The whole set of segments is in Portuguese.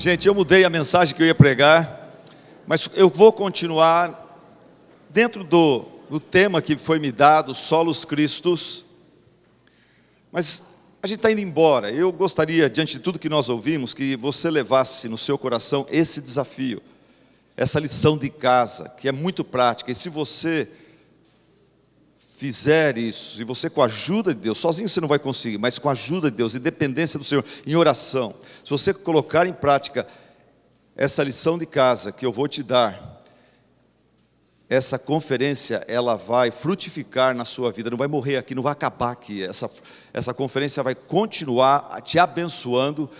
Gente, eu mudei a mensagem que eu ia pregar, mas eu vou continuar dentro do, do tema que foi me dado, Solos Cristos. Mas a gente está indo embora. Eu gostaria, diante de tudo que nós ouvimos, que você levasse no seu coração esse desafio, essa lição de casa, que é muito prática. E se você fizer isso, e você com a ajuda de Deus, sozinho você não vai conseguir, mas com a ajuda de Deus e dependência do Senhor, em oração, se você colocar em prática essa lição de casa que eu vou te dar, essa conferência ela vai frutificar na sua vida, não vai morrer aqui, não vai acabar aqui. Essa, essa conferência vai continuar te abençoando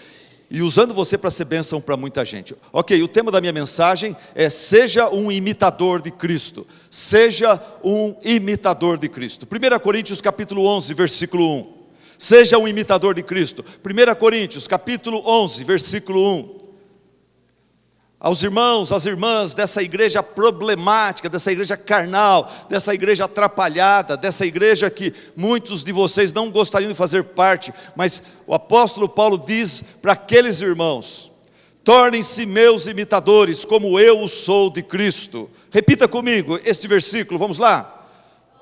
e usando você para ser bênção para muita gente. Ok, o tema da minha mensagem é: seja um imitador de Cristo. Seja um imitador de Cristo. 1 Coríntios capítulo 11, versículo 1. Seja um imitador de Cristo. 1 Coríntios capítulo 11, versículo 1 aos irmãos, às irmãs dessa igreja problemática, dessa igreja carnal, dessa igreja atrapalhada, dessa igreja que muitos de vocês não gostariam de fazer parte, mas o apóstolo Paulo diz para aqueles irmãos: tornem-se meus imitadores, como eu o sou de Cristo. Repita comigo este versículo, vamos lá.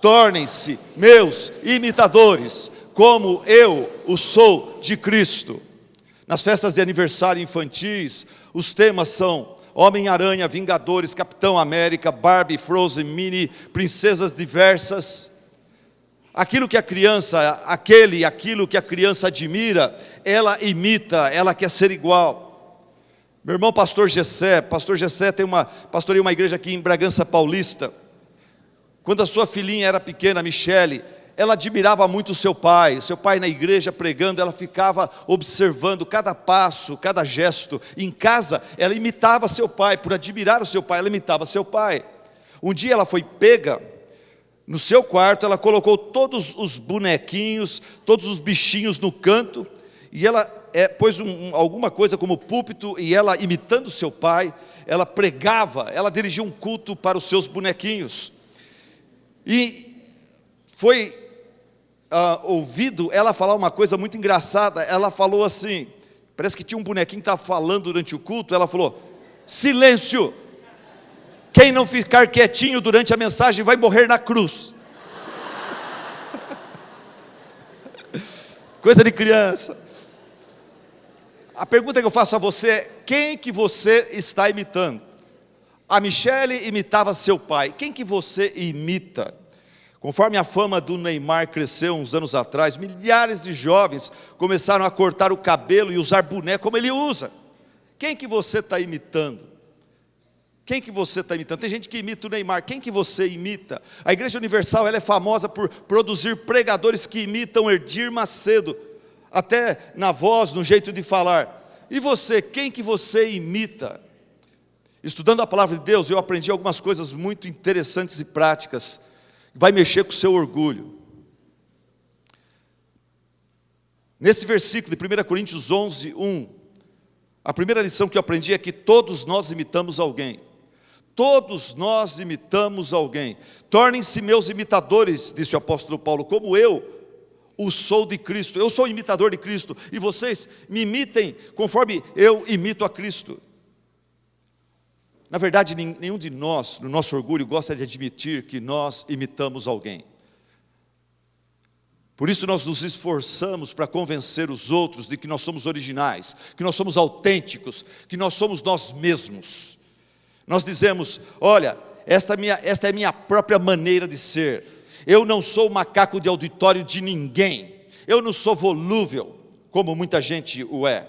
Tornem-se meus imitadores, como eu o sou de Cristo. Nas festas de aniversário infantis, os temas são Homem-Aranha, Vingadores, Capitão América, Barbie, Frozen, Mini, princesas diversas. Aquilo que a criança, aquele, aquilo que a criança admira, ela imita, ela quer ser igual. Meu irmão pastor Gessé, pastor Gessé tem uma, pastoreia uma igreja aqui em Bragança Paulista. Quando a sua filhinha era pequena, Michele, ela admirava muito o seu pai, seu pai na igreja pregando, ela ficava observando cada passo, cada gesto. Em casa, ela imitava seu pai, por admirar o seu pai, ela imitava seu pai. Um dia ela foi pega no seu quarto, ela colocou todos os bonequinhos, todos os bichinhos no canto, e ela é, pôs um, alguma coisa como púlpito, e ela, imitando seu pai, ela pregava, ela dirigia um culto para os seus bonequinhos. E foi uh, ouvido ela falar uma coisa muito engraçada. Ela falou assim: parece que tinha um bonequinho que estava falando durante o culto. Ela falou: silêncio. Quem não ficar quietinho durante a mensagem vai morrer na cruz. Coisa de criança. A pergunta que eu faço a você é: quem que você está imitando? A Michele imitava seu pai. Quem que você imita? Conforme a fama do Neymar cresceu uns anos atrás, milhares de jovens começaram a cortar o cabelo e usar boné como ele usa. Quem que você está imitando? Quem que você está imitando? Tem gente que imita o Neymar. Quem que você imita? A Igreja Universal ela é famosa por produzir pregadores que imitam Erdir Macedo, até na voz, no jeito de falar. E você, quem que você imita? Estudando a palavra de Deus, eu aprendi algumas coisas muito interessantes e práticas vai mexer com o seu orgulho. Nesse versículo de 1 Coríntios 11, 1, a primeira lição que eu aprendi é que todos nós imitamos alguém. Todos nós imitamos alguém. Tornem-se meus imitadores, disse o apóstolo Paulo, como eu o sou de Cristo. Eu sou imitador de Cristo e vocês me imitem conforme eu imito a Cristo. Na verdade, nenhum de nós, no nosso orgulho, gosta de admitir que nós imitamos alguém. Por isso nós nos esforçamos para convencer os outros de que nós somos originais, que nós somos autênticos, que nós somos nós mesmos. Nós dizemos: olha, esta, é minha, esta é minha própria maneira de ser. Eu não sou macaco de auditório de ninguém. Eu não sou volúvel, como muita gente o é.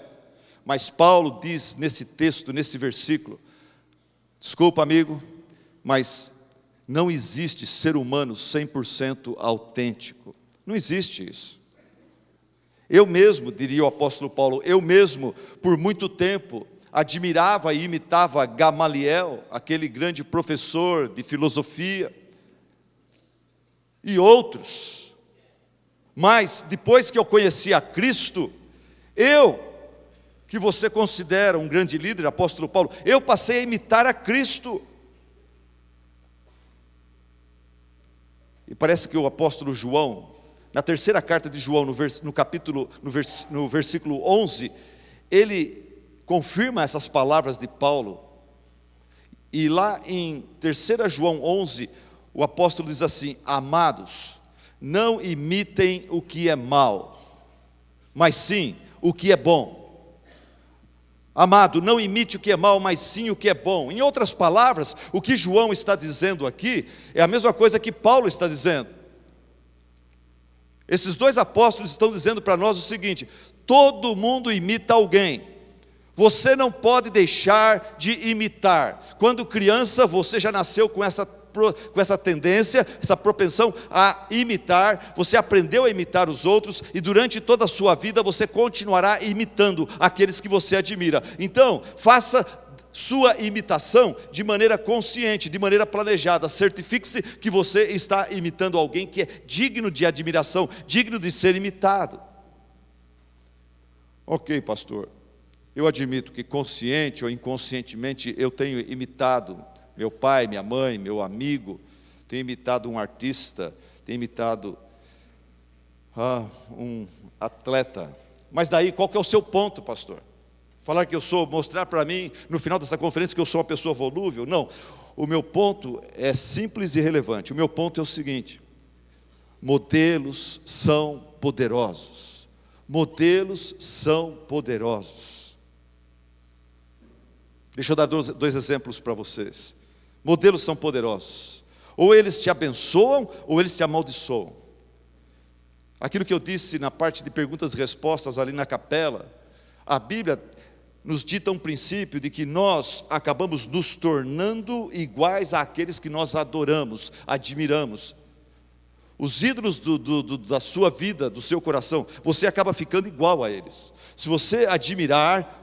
Mas Paulo diz nesse texto, nesse versículo, Desculpa, amigo, mas não existe ser humano 100% autêntico. Não existe isso. Eu mesmo, diria o apóstolo Paulo, eu mesmo, por muito tempo, admirava e imitava Gamaliel, aquele grande professor de filosofia, e outros. Mas depois que eu conheci a Cristo, eu que você considera um grande líder, apóstolo Paulo, eu passei a imitar a Cristo. E parece que o apóstolo João, na terceira carta de João, no, vers, no capítulo, no, vers, no versículo 11, ele confirma essas palavras de Paulo. E lá em 3 João 11, o apóstolo diz assim: Amados, não imitem o que é mal, mas sim o que é bom. Amado, não imite o que é mal, mas sim o que é bom. Em outras palavras, o que João está dizendo aqui é a mesma coisa que Paulo está dizendo. Esses dois apóstolos estão dizendo para nós o seguinte: todo mundo imita alguém. Você não pode deixar de imitar. Quando criança, você já nasceu com essa com essa tendência, essa propensão a imitar, você aprendeu a imitar os outros e durante toda a sua vida você continuará imitando aqueles que você admira. Então, faça sua imitação de maneira consciente, de maneira planejada. Certifique-se que você está imitando alguém que é digno de admiração, digno de ser imitado. Ok, pastor. Eu admito que consciente ou inconscientemente eu tenho imitado meu pai, minha mãe, meu amigo, tenho imitado um artista, tenho imitado ah, um atleta. Mas daí, qual que é o seu ponto, pastor? Falar que eu sou, mostrar para mim, no final dessa conferência, que eu sou uma pessoa volúvel? Não. O meu ponto é simples e relevante. O meu ponto é o seguinte: modelos são poderosos. Modelos são poderosos. Deixa eu dar dois, dois exemplos para vocês. Modelos são poderosos. Ou eles te abençoam, ou eles te amaldiçoam. Aquilo que eu disse na parte de perguntas e respostas ali na capela, a Bíblia nos dita um princípio de que nós acabamos nos tornando iguais àqueles que nós adoramos, admiramos. Os ídolos do, do, do, da sua vida, do seu coração, você acaba ficando igual a eles. Se você admirar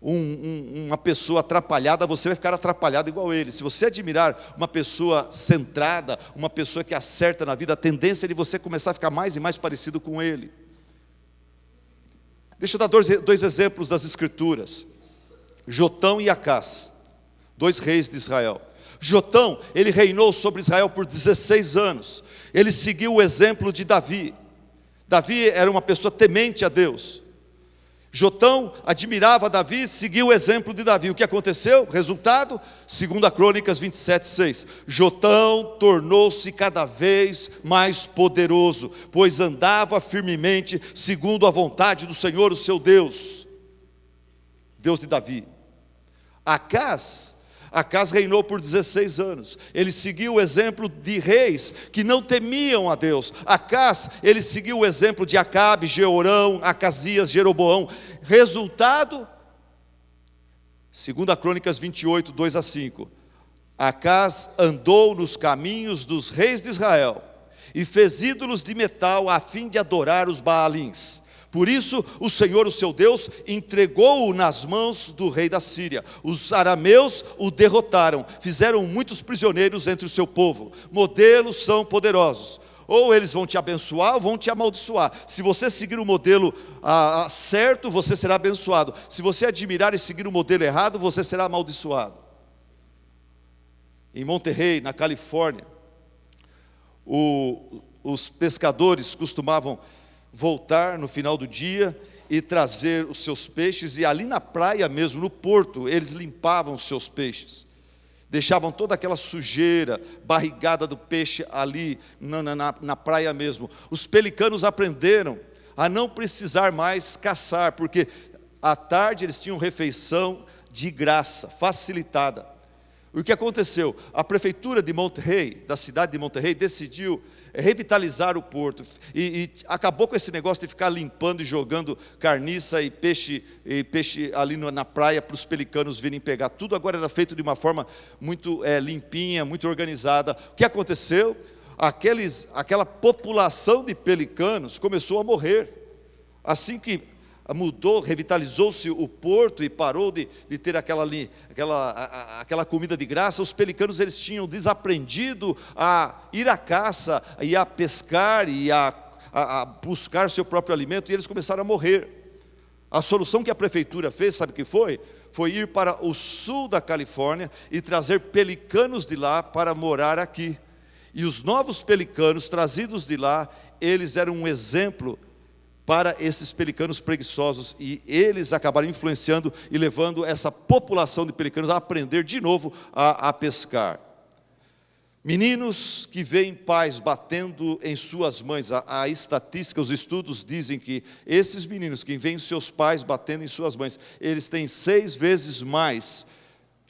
um, um, uma pessoa atrapalhada, você vai ficar atrapalhado igual ele. Se você admirar uma pessoa centrada, uma pessoa que acerta na vida, a tendência é de você começar a ficar mais e mais parecido com ele. Deixa eu dar dois, dois exemplos das Escrituras: Jotão e Acás, dois reis de Israel. Jotão, ele reinou sobre Israel por 16 anos. Ele seguiu o exemplo de Davi. Davi era uma pessoa temente a Deus. Jotão admirava Davi, seguiu o exemplo de Davi. O que aconteceu? Resultado? Segundo Crônicas 27, 6. Jotão tornou-se cada vez mais poderoso, pois andava firmemente segundo a vontade do Senhor, o seu Deus. Deus de Davi. Acás Acas reinou por 16 anos. Ele seguiu o exemplo de reis que não temiam a Deus. Acas, ele seguiu o exemplo de Acabe, Jeorão, Acasias, Jeroboão. Resultado, segundo a Crônicas 28, 2 a 5. Acas andou nos caminhos dos reis de Israel e fez ídolos de metal a fim de adorar os Baalins. Por isso, o Senhor, o seu Deus, entregou-o nas mãos do rei da Síria. Os arameus o derrotaram, fizeram muitos prisioneiros entre o seu povo. Modelos são poderosos. Ou eles vão te abençoar ou vão te amaldiçoar. Se você seguir o modelo ah, ah, certo, você será abençoado. Se você admirar e seguir o modelo errado, você será amaldiçoado. Em Monterrey, na Califórnia, o, os pescadores costumavam voltar no final do dia e trazer os seus peixes, e ali na praia mesmo, no porto, eles limpavam os seus peixes. Deixavam toda aquela sujeira, barrigada do peixe ali na, na, na praia mesmo. Os pelicanos aprenderam a não precisar mais caçar, porque à tarde eles tinham refeição de graça, facilitada. O que aconteceu? A prefeitura de Monterrey, da cidade de Monterrey, decidiu revitalizar o porto e, e, acabou com esse negócio de ficar limpando e jogando carniça e peixe, e peixe ali na praia para os pelicanos virem pegar. Tudo agora era feito de uma forma muito é, limpinha, muito organizada. O que aconteceu? Aqueles, aquela população de pelicanos começou a morrer. Assim que mudou, revitalizou-se o porto e parou de, de ter aquela, aquela, a, aquela comida de graça, os pelicanos eles tinham desaprendido a ir à caça e a pescar e a, a, a buscar seu próprio alimento e eles começaram a morrer. A solução que a prefeitura fez, sabe o que foi? Foi ir para o sul da Califórnia e trazer pelicanos de lá para morar aqui. E os novos pelicanos trazidos de lá, eles eram um exemplo para esses pelicanos preguiçosos e eles acabaram influenciando e levando essa população de pelicanos a aprender de novo a, a pescar. Meninos que veem pais batendo em suas mães, a, a, estatística, os estudos dizem que esses meninos que veem seus pais batendo em suas mães, eles têm seis vezes mais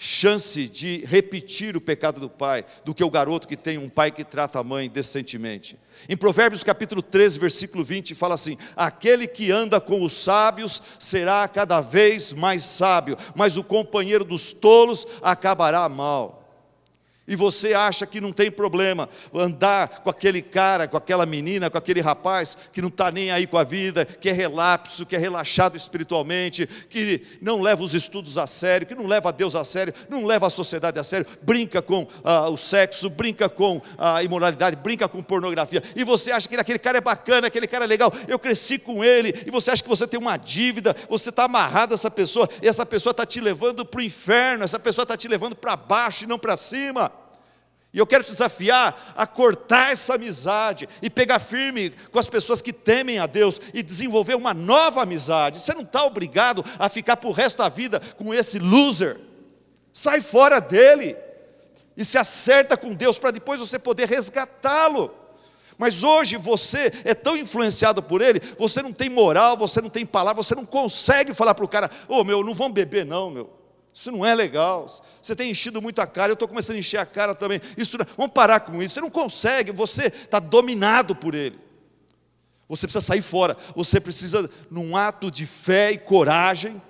chance de repetir o pecado do pai do que o garoto que tem um pai que trata a mãe decentemente. Em Provérbios capítulo 13, versículo 20, fala assim: Aquele que anda com os sábios será cada vez mais sábio, mas o companheiro dos tolos acabará mal e você acha que não tem problema andar com aquele cara, com aquela menina, com aquele rapaz que não está nem aí com a vida, que é relapso, que é relaxado espiritualmente, que não leva os estudos a sério, que não leva Deus a sério, não leva a sociedade a sério, brinca com ah, o sexo, brinca com a imoralidade, brinca com pornografia, e você acha que aquele cara é bacana, aquele cara é legal, eu cresci com ele, e você acha que você tem uma dívida, você está amarrado a essa pessoa, e essa pessoa está te levando para o inferno, essa pessoa está te levando para baixo e não para cima. E eu quero te desafiar a cortar essa amizade e pegar firme com as pessoas que temem a Deus e desenvolver uma nova amizade. Você não está obrigado a ficar para o resto da vida com esse loser. Sai fora dele e se acerta com Deus para depois você poder resgatá-lo. Mas hoje você é tão influenciado por ele, você não tem moral, você não tem palavra, você não consegue falar para o cara: Ô oh, meu, não vamos beber, não, meu. Isso não é legal. Você tem enchido muito a cara, eu estou começando a encher a cara também. Isso, vamos parar com isso. Você não consegue, você está dominado por ele. Você precisa sair fora. Você precisa, num ato de fé e coragem,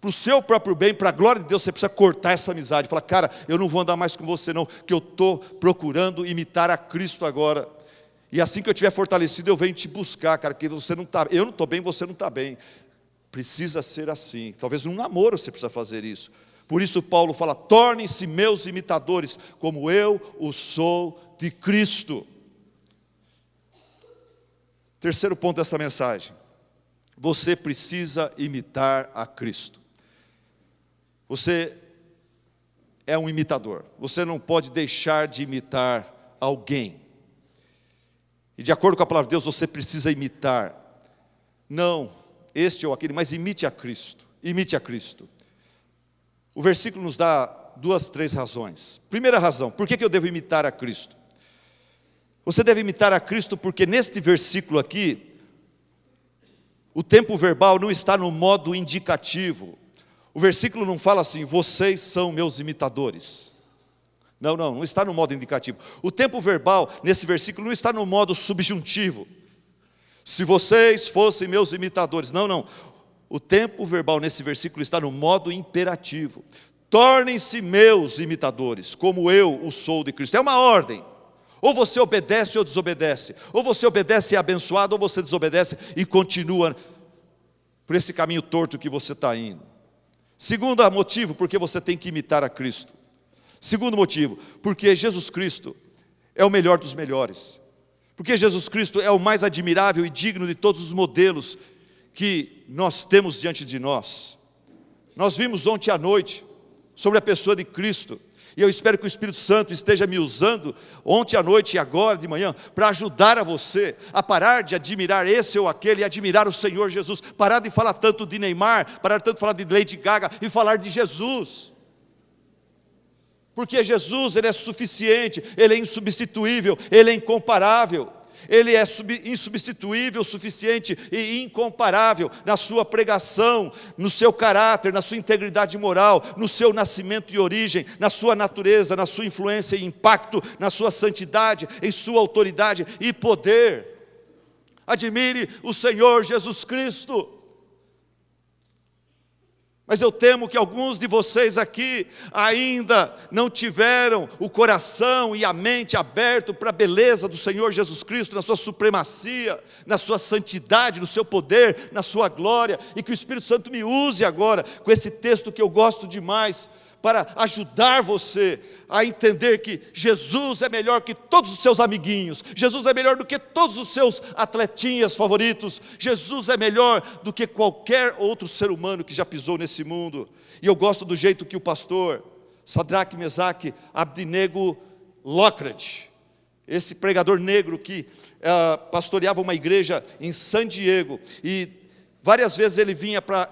para o seu próprio bem, para a glória de Deus, você precisa cortar essa amizade. Falar, cara, eu não vou andar mais com você, não, que eu estou procurando imitar a Cristo agora. E assim que eu estiver fortalecido, eu venho te buscar, cara, que você não está, eu não estou bem, você não está bem. Precisa ser assim. Talvez num namoro você precisa fazer isso. Por isso Paulo fala: tornem-se meus imitadores, como eu o sou de Cristo. Terceiro ponto dessa mensagem. Você precisa imitar a Cristo. Você é um imitador. Você não pode deixar de imitar alguém. E de acordo com a palavra de Deus, você precisa imitar. Não este ou aquele, mas imite a Cristo. Imite a Cristo. O versículo nos dá duas, três razões. Primeira razão, por que eu devo imitar a Cristo? Você deve imitar a Cristo porque neste versículo aqui, o tempo verbal não está no modo indicativo. O versículo não fala assim, vocês são meus imitadores. Não, não, não está no modo indicativo. O tempo verbal nesse versículo não está no modo subjuntivo. Se vocês fossem meus imitadores. Não, não. O tempo verbal nesse versículo está no modo imperativo. Tornem-se meus imitadores, como eu o sou de Cristo. É uma ordem. Ou você obedece ou desobedece. Ou você obedece e é abençoado, ou você desobedece e continua por esse caminho torto que você está indo. Segundo motivo, porque você tem que imitar a Cristo. Segundo motivo, porque Jesus Cristo é o melhor dos melhores. Porque Jesus Cristo é o mais admirável e digno de todos os modelos que nós temos diante de nós. Nós vimos ontem à noite sobre a pessoa de Cristo, e eu espero que o Espírito Santo esteja me usando ontem à noite e agora de manhã para ajudar a você a parar de admirar esse ou aquele e admirar o Senhor Jesus, parar de falar tanto de Neymar, parar tanto de falar de Lady Gaga e falar de Jesus porque Jesus ele é suficiente, ele é insubstituível, ele é incomparável. Ele é insubstituível, suficiente e incomparável na sua pregação, no seu caráter, na sua integridade moral, no seu nascimento e origem, na sua natureza, na sua influência e impacto, na sua santidade, em sua autoridade e poder. Admire o Senhor Jesus Cristo. Mas eu temo que alguns de vocês aqui ainda não tiveram o coração e a mente aberto para a beleza do Senhor Jesus Cristo, na sua supremacia, na sua santidade, no seu poder, na sua glória, e que o Espírito Santo me use agora com esse texto que eu gosto demais para ajudar você a entender que Jesus é melhor que todos os seus amiguinhos, Jesus é melhor do que todos os seus atletinhas favoritos, Jesus é melhor do que qualquer outro ser humano que já pisou nesse mundo. E eu gosto do jeito que o pastor Sadraque Mesaque Abdinego Lockrate, esse pregador negro que uh, pastoreava uma igreja em San Diego e várias vezes ele vinha para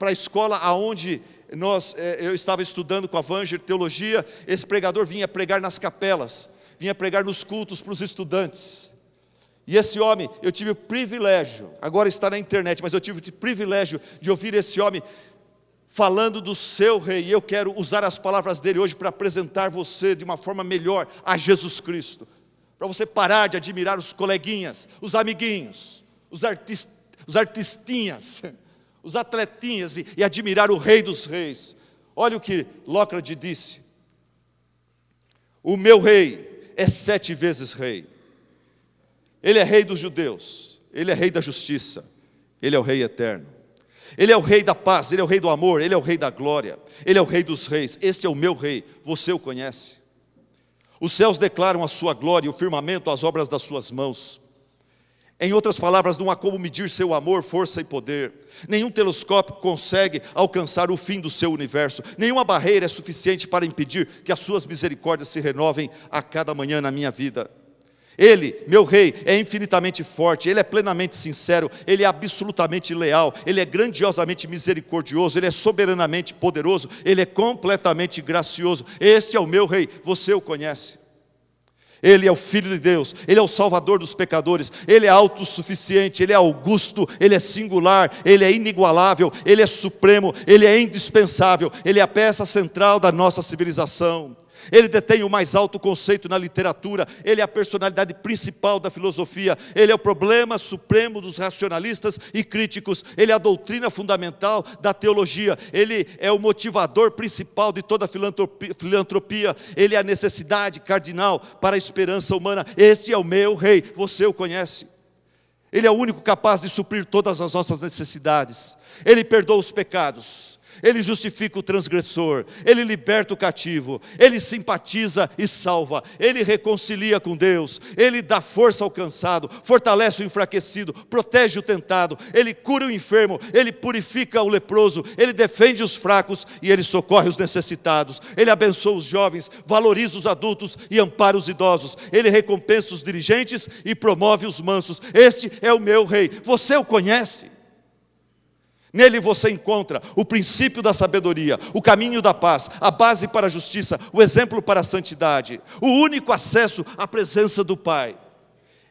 a escola aonde nós, eh, eu estava estudando com a Vanger teologia, esse pregador vinha pregar nas capelas, vinha pregar nos cultos para os estudantes. E esse homem, eu tive o privilégio, agora está na internet, mas eu tive o privilégio de ouvir esse homem falando do seu rei. E eu quero usar as palavras dele hoje para apresentar você de uma forma melhor a Jesus Cristo. Para você parar de admirar os coleguinhas, os amiguinhos, os, artist, os artistinhas, os atletinhas e, e admirar o rei dos reis. Olha o que Lócrate disse: O meu rei é sete vezes rei. Ele é rei dos judeus, ele é rei da justiça, ele é o rei eterno. Ele é o rei da paz, ele é o rei do amor, ele é o rei da glória, ele é o rei dos reis. Este é o meu rei, você o conhece. Os céus declaram a sua glória o firmamento as obras das suas mãos. Em outras palavras, não há como medir seu amor, força e poder. Nenhum telescópio consegue alcançar o fim do seu universo. Nenhuma barreira é suficiente para impedir que as suas misericórdias se renovem a cada manhã na minha vida. Ele, meu rei, é infinitamente forte, ele é plenamente sincero, ele é absolutamente leal, ele é grandiosamente misericordioso, ele é soberanamente poderoso, ele é completamente gracioso. Este é o meu rei, você o conhece. Ele é o Filho de Deus, Ele é o Salvador dos pecadores, Ele é autossuficiente, Ele é augusto, Ele é singular, Ele é inigualável, Ele é supremo, Ele é indispensável, Ele é a peça central da nossa civilização. Ele detém o mais alto conceito na literatura, ele é a personalidade principal da filosofia, ele é o problema supremo dos racionalistas e críticos, ele é a doutrina fundamental da teologia, ele é o motivador principal de toda a filantropia, ele é a necessidade cardinal para a esperança humana. Esse é o meu rei, você o conhece. Ele é o único capaz de suprir todas as nossas necessidades. Ele perdoa os pecados ele justifica o transgressor, ele liberta o cativo, ele simpatiza e salva, ele reconcilia com Deus, ele dá força ao cansado, fortalece o enfraquecido, protege o tentado, ele cura o enfermo, ele purifica o leproso, ele defende os fracos e ele socorre os necessitados, ele abençoa os jovens, valoriza os adultos e ampara os idosos, ele recompensa os dirigentes e promove os mansos. Este é o meu rei, você o conhece? Nele você encontra o princípio da sabedoria, o caminho da paz, a base para a justiça, o exemplo para a santidade, o único acesso à presença do Pai.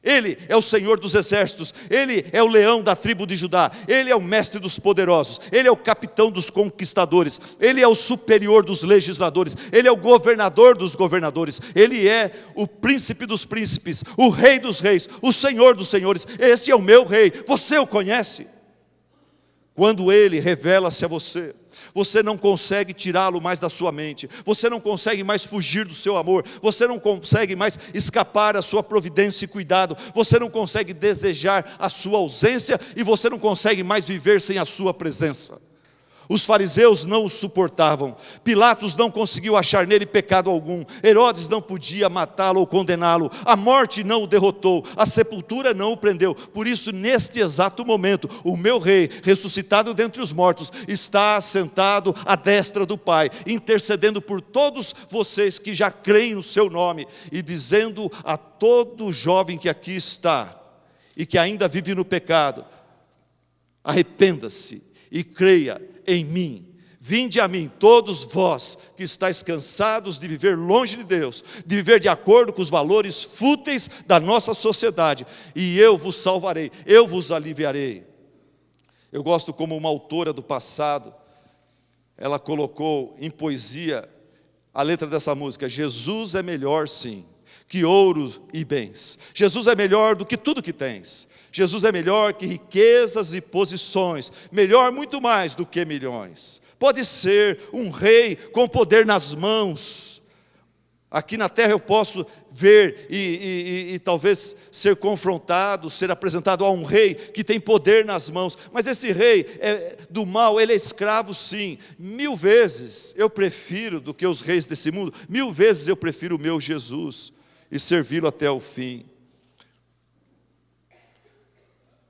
Ele é o Senhor dos exércitos, Ele é o leão da tribo de Judá, Ele é o mestre dos poderosos, Ele é o capitão dos conquistadores, Ele é o superior dos legisladores, Ele é o governador dos governadores, Ele é o príncipe dos príncipes, o rei dos reis, o Senhor dos senhores. Esse é o meu rei, você o conhece? Quando ele revela-se a você, você não consegue tirá-lo mais da sua mente, você não consegue mais fugir do seu amor, você não consegue mais escapar da sua providência e cuidado, você não consegue desejar a sua ausência e você não consegue mais viver sem a sua presença. Os fariseus não o suportavam. Pilatos não conseguiu achar nele pecado algum. Herodes não podia matá-lo ou condená-lo. A morte não o derrotou. A sepultura não o prendeu. Por isso, neste exato momento, o meu rei, ressuscitado dentre os mortos, está sentado à destra do Pai, intercedendo por todos vocês que já creem no seu nome e dizendo a todo jovem que aqui está e que ainda vive no pecado: arrependa-se e creia em mim. Vinde a mim, todos vós que estáis cansados de viver longe de Deus, de viver de acordo com os valores fúteis da nossa sociedade, e eu vos salvarei, eu vos aliviarei. Eu gosto como uma autora do passado, ela colocou em poesia a letra dessa música: Jesus é melhor sim que ouro e bens. Jesus é melhor do que tudo que tens. Jesus é melhor que riquezas e posições, melhor muito mais do que milhões. Pode ser um rei com poder nas mãos. Aqui na terra eu posso ver e, e, e, e, talvez ser confrontado, ser apresentado a um rei que tem poder nas mãos, mas esse rei é, do mal, ele é escravo sim. Mil vezes eu prefiro do que os reis desse mundo, mil vezes eu prefiro o meu Jesus e servi-lo até o fim.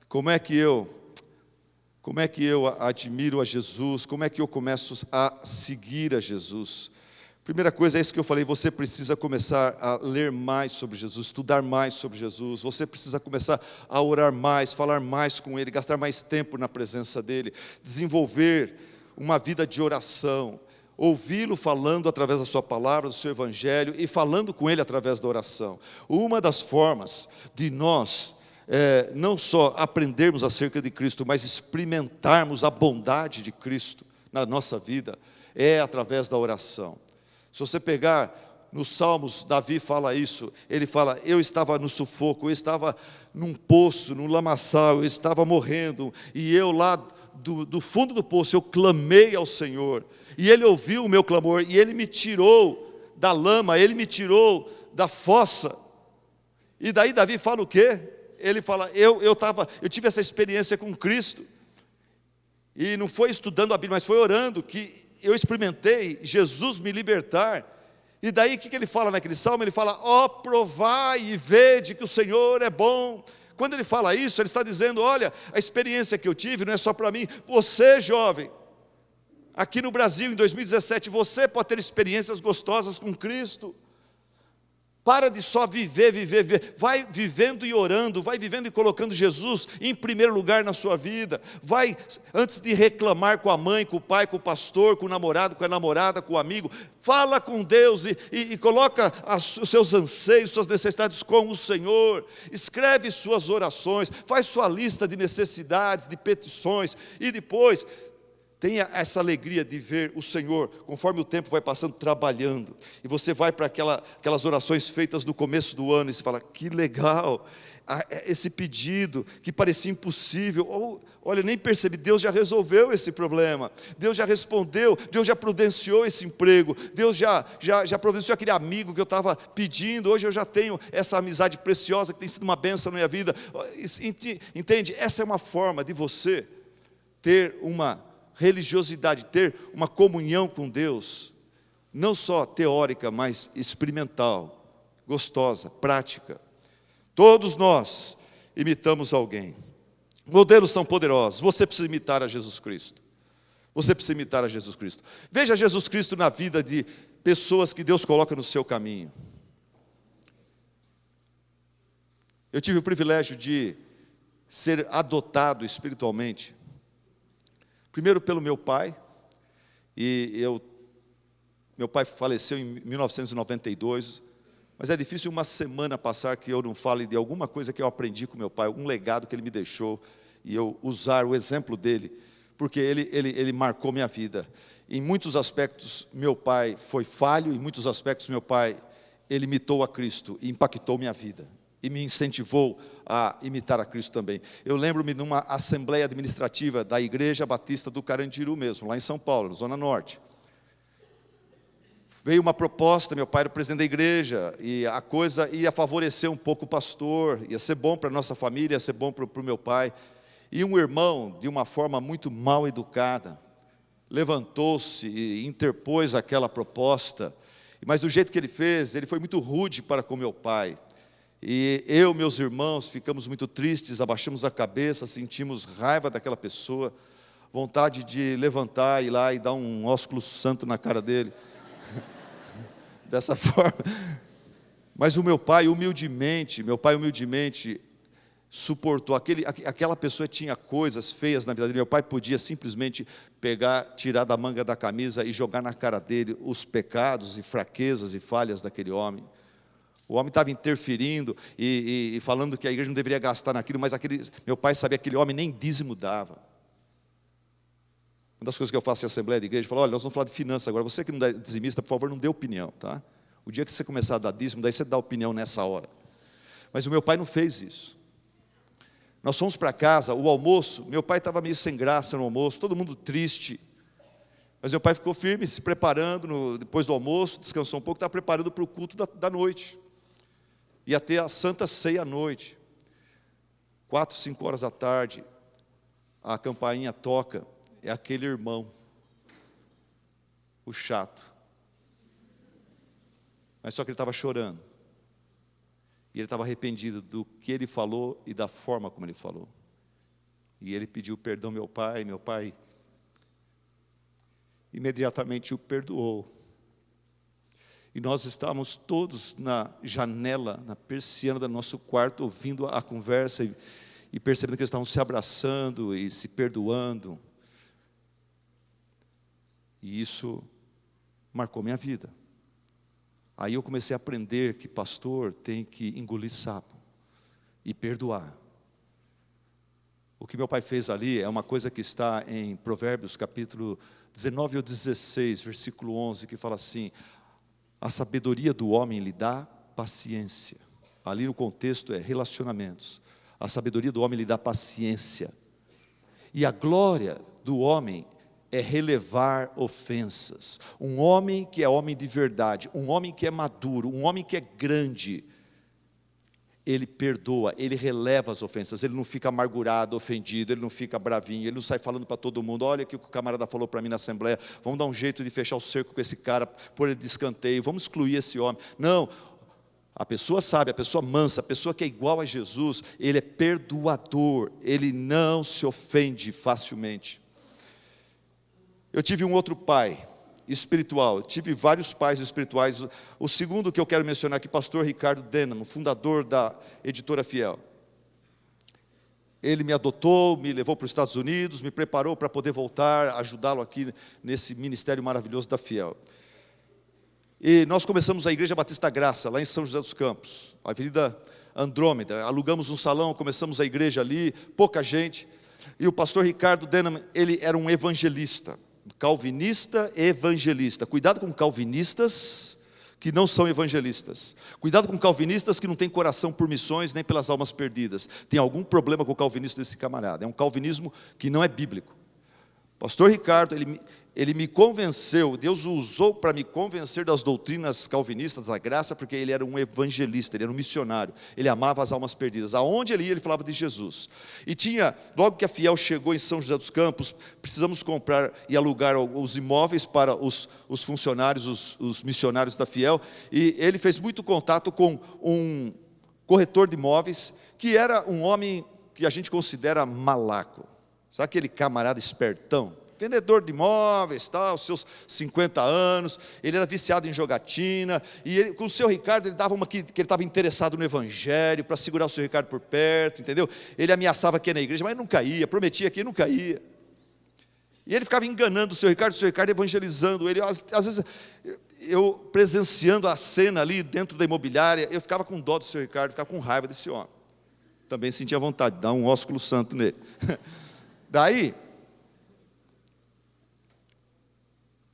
Como é que eu como é que eu admiro a Jesus? Como é que eu começo a seguir a Jesus? Primeira coisa é isso que eu falei, você precisa começar a ler mais sobre Jesus, estudar mais sobre Jesus, você precisa começar a orar mais, falar mais com Ele, gastar mais tempo na presença dEle, desenvolver uma vida de oração, ouvi-lo falando através da Sua palavra, do Seu Evangelho e falando com Ele através da oração. Uma das formas de nós é, não só aprendermos acerca de Cristo, mas experimentarmos a bondade de Cristo na nossa vida, é através da oração. Se você pegar nos Salmos, Davi fala isso. Ele fala: Eu estava no sufoco, eu estava num poço, num lamaçal, eu estava morrendo, e eu lá do, do fundo do poço, eu clamei ao Senhor, e Ele ouviu o meu clamor, e Ele me tirou da lama, Ele me tirou da fossa. E daí Davi fala o quê? Ele fala: Eu, eu, tava, eu tive essa experiência com Cristo, e não foi estudando a Bíblia, mas foi orando, que eu experimentei Jesus me libertar. E daí o que ele fala naquele salmo? Ele fala: Ó, oh, provai e vede que o Senhor é bom. Quando ele fala isso, ele está dizendo: olha, a experiência que eu tive não é só para mim, você, jovem, aqui no Brasil em 2017, você pode ter experiências gostosas com Cristo. Para de só viver, viver, viver. Vai vivendo e orando, vai vivendo e colocando Jesus em primeiro lugar na sua vida. Vai, antes de reclamar com a mãe, com o pai, com o pastor, com o namorado, com a namorada, com o amigo, fala com Deus e, e, e coloca as, os seus anseios, suas necessidades com o Senhor. Escreve suas orações, faz sua lista de necessidades, de petições, e depois Tenha essa alegria de ver o Senhor, conforme o tempo vai passando, trabalhando. E você vai para aquela, aquelas orações feitas no começo do ano e você fala: que legal, é, esse pedido que parecia impossível. Ou, olha, nem percebi, Deus já resolveu esse problema. Deus já respondeu, Deus já providenciou esse emprego. Deus já, já, já providenciou aquele amigo que eu estava pedindo. Hoje eu já tenho essa amizade preciosa que tem sido uma benção na minha vida. Entende? Essa é uma forma de você ter uma religiosidade, ter uma comunhão com Deus, não só teórica, mas experimental, gostosa, prática. Todos nós imitamos alguém. Modelos são poderosos. Você precisa imitar a Jesus Cristo. Você precisa imitar a Jesus Cristo. Veja Jesus Cristo na vida de pessoas que Deus coloca no seu caminho. Eu tive o privilégio de ser adotado espiritualmente Primeiro pelo meu pai, e eu, meu pai faleceu em 1992, mas é difícil uma semana passar que eu não fale de alguma coisa que eu aprendi com meu pai, algum legado que ele me deixou, e eu usar o exemplo dele, porque ele, ele, ele marcou minha vida. Em muitos aspectos, meu pai foi falho, em muitos aspectos, meu pai, ele imitou a Cristo e impactou minha vida e me incentivou a imitar a Cristo também. Eu lembro-me de uma assembleia administrativa da Igreja Batista do Carandiru mesmo, lá em São Paulo, Zona Norte. Veio uma proposta, meu pai era presidente da igreja, e a coisa ia favorecer um pouco o pastor, ia ser bom para a nossa família, ia ser bom para o meu pai. E um irmão, de uma forma muito mal educada, levantou-se e interpôs aquela proposta, mas do jeito que ele fez, ele foi muito rude para com meu pai. E eu, meus irmãos, ficamos muito tristes, abaixamos a cabeça, sentimos raiva daquela pessoa, vontade de levantar, ir lá e dar um ósculo santo na cara dele. Dessa forma. Mas o meu pai, humildemente, meu pai humildemente suportou. Aquele, aquela pessoa tinha coisas feias na vida dele. Meu pai podia simplesmente pegar, tirar da manga da camisa e jogar na cara dele os pecados e fraquezas e falhas daquele homem. O homem estava interferindo e, e, e, falando que a igreja não deveria gastar naquilo, mas aquele, meu pai sabia que aquele homem nem dízimo dava. Uma das coisas que eu faço em assembleia de igreja, eu falo, olha, nós vamos falar de finanças agora. Você que não é dizimista, por favor, não dê opinião, tá? O dia que você começar a dar dízimo, daí você dá opinião nessa hora. Mas o meu pai não fez isso. Nós fomos para casa, o almoço, meu pai estava meio sem graça no almoço, todo mundo triste. Mas meu pai ficou firme, se preparando, no, depois do almoço, descansou um pouco, estava preparando para o culto da, da noite ia ter a Santa Ceia à noite. Quatro, cinco horas da tarde, a campainha toca, é aquele irmão, o chato. Mas só que ele estava chorando. E ele estava arrependido do que ele falou e da forma como ele falou. E ele pediu perdão meu pai, meu pai imediatamente o perdoou. E nós estávamos todos na janela, na persiana do nosso quarto, ouvindo a conversa e, e percebendo que eles estavam se abraçando e se perdoando. E isso marcou minha vida. Aí eu comecei a aprender que pastor tem que engolir sapo e perdoar. O que meu pai fez ali é uma coisa que está em Provérbios capítulo 19 ou 16, versículo 11, que fala assim: a sabedoria do homem lhe dá paciência. Ali no contexto é relacionamentos. A sabedoria do homem lhe dá paciência. E a glória do homem é relevar ofensas. Um homem que é homem de verdade, um homem que é maduro, um homem que é grande, ele perdoa, ele releva as ofensas, ele não fica amargurado, ofendido, ele não fica bravinho, ele não sai falando para todo mundo: olha o que o camarada falou para mim na Assembleia, vamos dar um jeito de fechar o cerco com esse cara, pôr ele de escanteio, vamos excluir esse homem. Não, a pessoa sabe, a pessoa mansa, a pessoa que é igual a Jesus, ele é perdoador, ele não se ofende facilmente. Eu tive um outro pai, espiritual. Tive vários pais espirituais. O segundo que eu quero mencionar aqui, pastor Ricardo Denham, fundador da editora Fiel. Ele me adotou, me levou para os Estados Unidos, me preparou para poder voltar, ajudá-lo aqui nesse ministério maravilhoso da Fiel. E nós começamos a Igreja Batista Graça, lá em São José dos Campos, Avenida Andrômeda. Alugamos um salão, começamos a igreja ali, pouca gente. E o pastor Ricardo Denham, ele era um evangelista calvinista evangelista. Cuidado com calvinistas que não são evangelistas. Cuidado com calvinistas que não têm coração por missões nem pelas almas perdidas. Tem algum problema com o calvinismo desse camarada. É um calvinismo que não é bíblico. Pastor Ricardo, ele, ele me convenceu, Deus o usou para me convencer das doutrinas calvinistas da graça, porque ele era um evangelista, ele era um missionário, ele amava as almas perdidas. Aonde ele ia, ele falava de Jesus. E tinha, logo que a Fiel chegou em São José dos Campos, precisamos comprar e alugar os imóveis para os, os funcionários, os, os missionários da Fiel, e ele fez muito contato com um corretor de imóveis, que era um homem que a gente considera malaco. Sabe aquele camarada espertão? Vendedor de imóveis, tal, seus 50 anos, ele era viciado em jogatina, e ele, com o seu Ricardo, ele dava uma que, que ele estava interessado no Evangelho, para segurar o seu Ricardo por perto, entendeu? Ele ameaçava aqui na igreja, mas não caía, prometia que não caía. E ele ficava enganando o seu Ricardo, o seu Ricardo evangelizando ele. Às, às vezes, eu presenciando a cena ali dentro da imobiliária, eu ficava com dó do seu Ricardo, ficava com raiva desse homem. Também sentia vontade de dar um ósculo santo nele. Daí,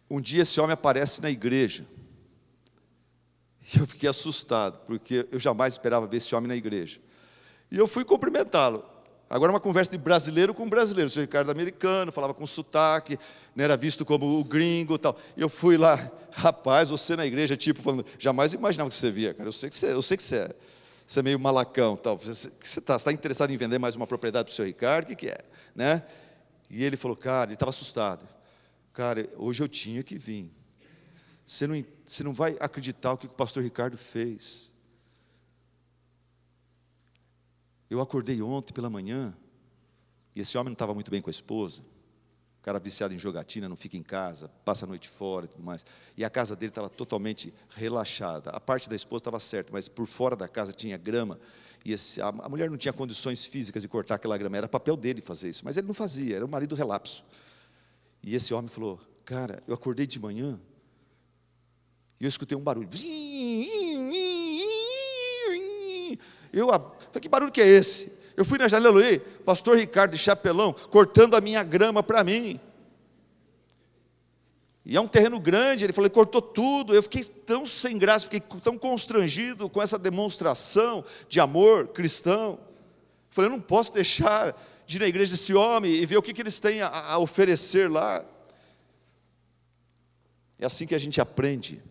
Um dia esse homem aparece na igreja. E eu fiquei assustado, porque eu jamais esperava ver esse homem na igreja. E eu fui cumprimentá-lo. Agora uma conversa de brasileiro com brasileiro. O senhor Ricardo americano, falava com sotaque, não era visto como o gringo tal. E eu fui lá, rapaz, você na igreja, tipo, falando, jamais imaginava que você via, cara. Eu sei que você, eu sei que você é. Você é meio malacão tal. Você está tá interessado em vender mais uma propriedade para o senhor Ricardo? O que, que é? Né? E ele falou, cara, ele estava assustado. Cara, hoje eu tinha que vir. Você não, você não vai acreditar o que o pastor Ricardo fez. Eu acordei ontem pela manhã, e esse homem não estava muito bem com a esposa. O cara viciado em jogatina, não fica em casa, passa a noite fora e tudo mais. E a casa dele estava totalmente relaxada. A parte da esposa estava certa, mas por fora da casa tinha grama. E esse, a, a mulher não tinha condições físicas de cortar aquela grama. Era papel dele fazer isso. Mas ele não fazia, era um marido relapso. E esse homem falou: Cara, eu acordei de manhã e eu escutei um barulho. Eu falei: Que barulho que é esse? Eu fui na janela, olhei, pastor Ricardo de Chapelão, cortando a minha grama para mim. E é um terreno grande, ele falou, ele cortou tudo. Eu fiquei tão sem graça, fiquei tão constrangido com essa demonstração de amor cristão. Eu falei, eu não posso deixar de ir na igreja desse homem e ver o que, que eles têm a, a oferecer lá. É assim que a gente aprende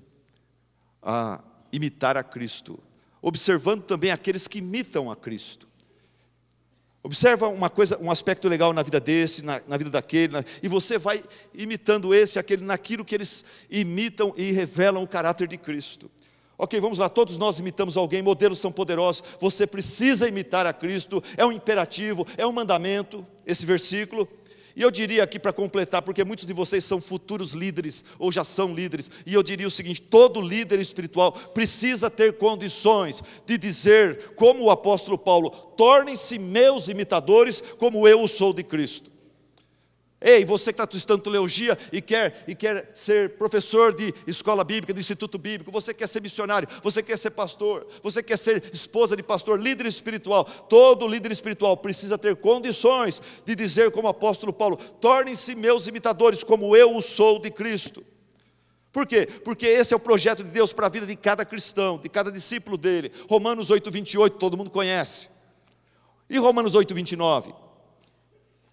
a imitar a Cristo, observando também aqueles que imitam a Cristo. Observa uma coisa, um aspecto legal na vida desse, na, na vida daquele, na, e você vai imitando esse, aquele, naquilo que eles imitam e revelam o caráter de Cristo. Ok, vamos lá, todos nós imitamos alguém, modelos são poderosos, você precisa imitar a Cristo, é um imperativo, é um mandamento, esse versículo. E eu diria aqui para completar, porque muitos de vocês são futuros líderes ou já são líderes, e eu diria o seguinte: todo líder espiritual precisa ter condições de dizer, como o apóstolo Paulo, tornem-se meus imitadores, como eu o sou de Cristo. Ei, você que está estudando teologia e quer, e quer ser professor de escola bíblica, de instituto bíblico, você quer ser missionário, você quer ser pastor, você quer ser esposa de pastor, líder espiritual, todo líder espiritual precisa ter condições de dizer, como o apóstolo Paulo: tornem-se meus imitadores, como eu o sou de Cristo. Por quê? Porque esse é o projeto de Deus para a vida de cada cristão, de cada discípulo dele. Romanos 8, 28, todo mundo conhece. E Romanos 8, 29?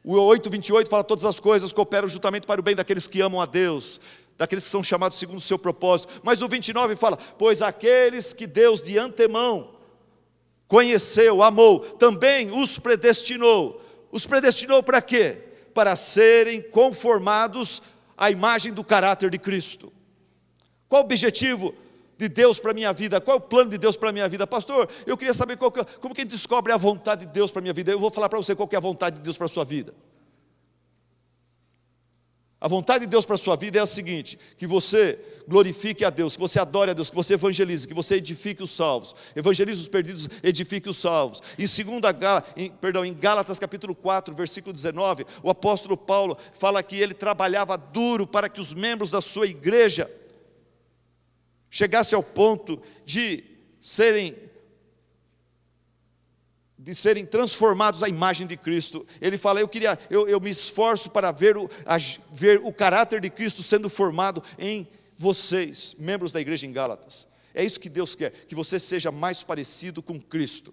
O 8,28 fala: todas as coisas cooperam juntamente para o bem daqueles que amam a Deus, daqueles que são chamados segundo o seu propósito. Mas o 29 fala: pois aqueles que Deus de antemão conheceu, amou, também os predestinou. Os predestinou para quê? Para serem conformados à imagem do caráter de Cristo. Qual o objetivo de Deus para a minha vida? Qual é o plano de Deus para a minha vida? Pastor, eu queria saber que, como que a gente descobre a vontade de Deus para a minha vida. Eu vou falar para você qual é a vontade de Deus para a sua vida. A vontade de Deus para a sua vida é a seguinte: que você glorifique a Deus, que você adore a Deus, que você evangelize, que você edifique os salvos, evangelize os perdidos, edifique os salvos. Em, segunda, em, perdão, em Gálatas capítulo 4, versículo 19, o apóstolo Paulo fala que ele trabalhava duro para que os membros da sua igreja chegasse ao ponto de serem de serem transformados à imagem de Cristo. Ele fala: Eu queria, eu, eu me esforço para ver o, a, ver o caráter de Cristo sendo formado em vocês, membros da igreja em Gálatas. É isso que Deus quer, que você seja mais parecido com Cristo.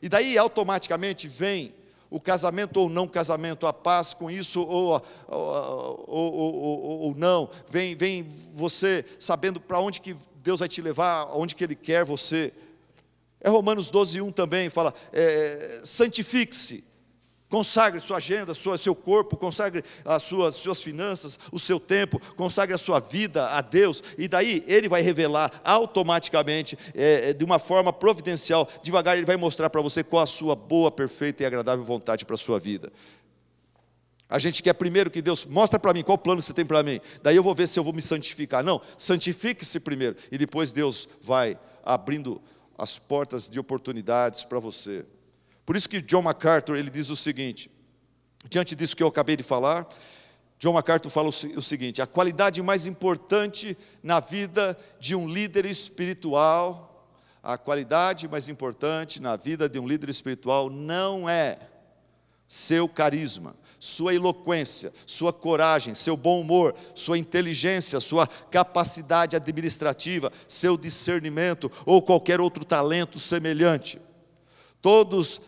E daí automaticamente vem o casamento ou não casamento, a paz com isso ou, ou, ou, ou não, vem, vem você sabendo para onde que Deus vai te levar aonde que Ele quer você. É Romanos 12, 1 também, fala, é, santifique-se, consagre sua agenda, sua, seu corpo, consagre as suas, suas finanças, o seu tempo, consagre a sua vida a Deus, e daí Ele vai revelar automaticamente, é, é de uma forma providencial, devagar Ele vai mostrar para você qual a sua boa, perfeita e agradável vontade para a sua vida. A gente quer primeiro que Deus mostra para mim qual plano que você tem para mim. Daí eu vou ver se eu vou me santificar. Não, santifique-se primeiro e depois Deus vai abrindo as portas de oportunidades para você. Por isso que John MacArthur ele diz o seguinte: diante disso que eu acabei de falar, John MacArthur fala o seguinte: a qualidade mais importante na vida de um líder espiritual, a qualidade mais importante na vida de um líder espiritual não é seu carisma, sua eloquência, sua coragem, seu bom humor, sua inteligência, sua capacidade administrativa, seu discernimento ou qualquer outro talento semelhante. Todas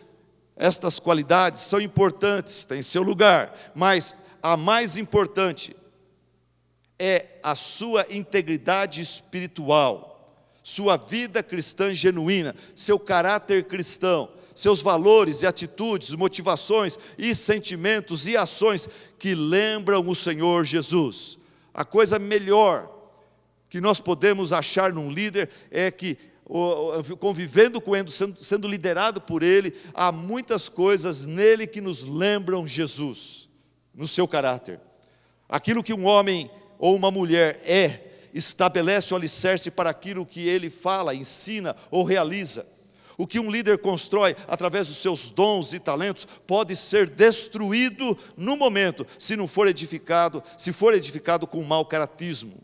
estas qualidades são importantes, têm seu lugar, mas a mais importante é a sua integridade espiritual, sua vida cristã genuína, seu caráter cristão, seus valores e atitudes, motivações e sentimentos e ações que lembram o Senhor Jesus. A coisa melhor que nós podemos achar num líder é que, convivendo com ele, sendo, liderado por ele, há muitas coisas nele que nos lembram Jesus, no seu caráter. Aquilo que um homem ou uma mulher é, estabelece o alicerce para aquilo que ele fala, ensina ou realiza. O que um líder constrói através dos seus dons e talentos pode ser destruído no momento, se não for edificado, se for edificado com mau caratismo.